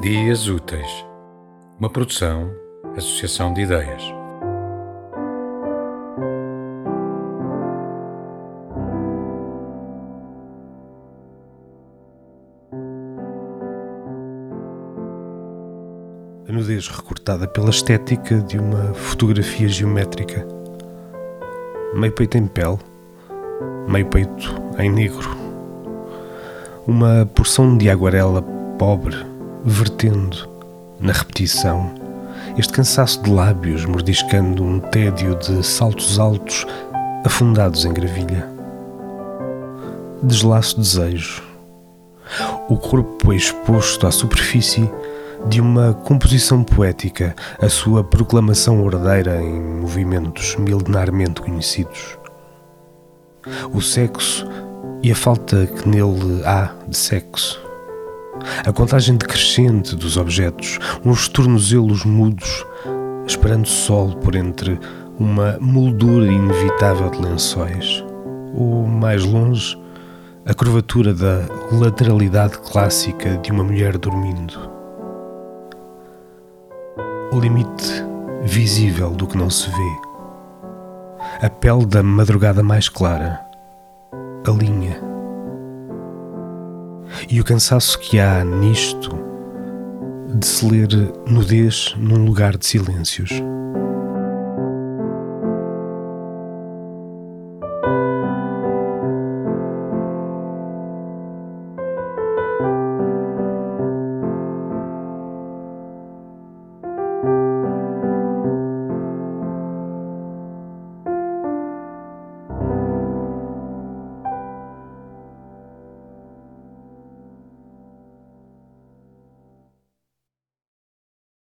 Dias Úteis, uma produção, associação de ideias. A nudez recortada pela estética de uma fotografia geométrica. Meio peito em pele, meio peito em negro. Uma porção de aguarela pobre vertendo na repetição este cansaço de lábios mordiscando um tédio de saltos altos afundados em gravilha. Deslaço desejo. O corpo é exposto à superfície de uma composição poética, a sua proclamação ordeira em movimentos milenarmente conhecidos. O sexo e a falta que nele há de sexo a contagem decrescente dos objetos, uns tornozelos mudos, esperando sol por entre uma moldura inevitável de lençóis, ou, mais longe, a curvatura da lateralidade clássica de uma mulher dormindo. O limite visível do que não se vê. A pele da madrugada mais clara. A linha e o cansaço que há nisto de se ler nudez num lugar de silêncios.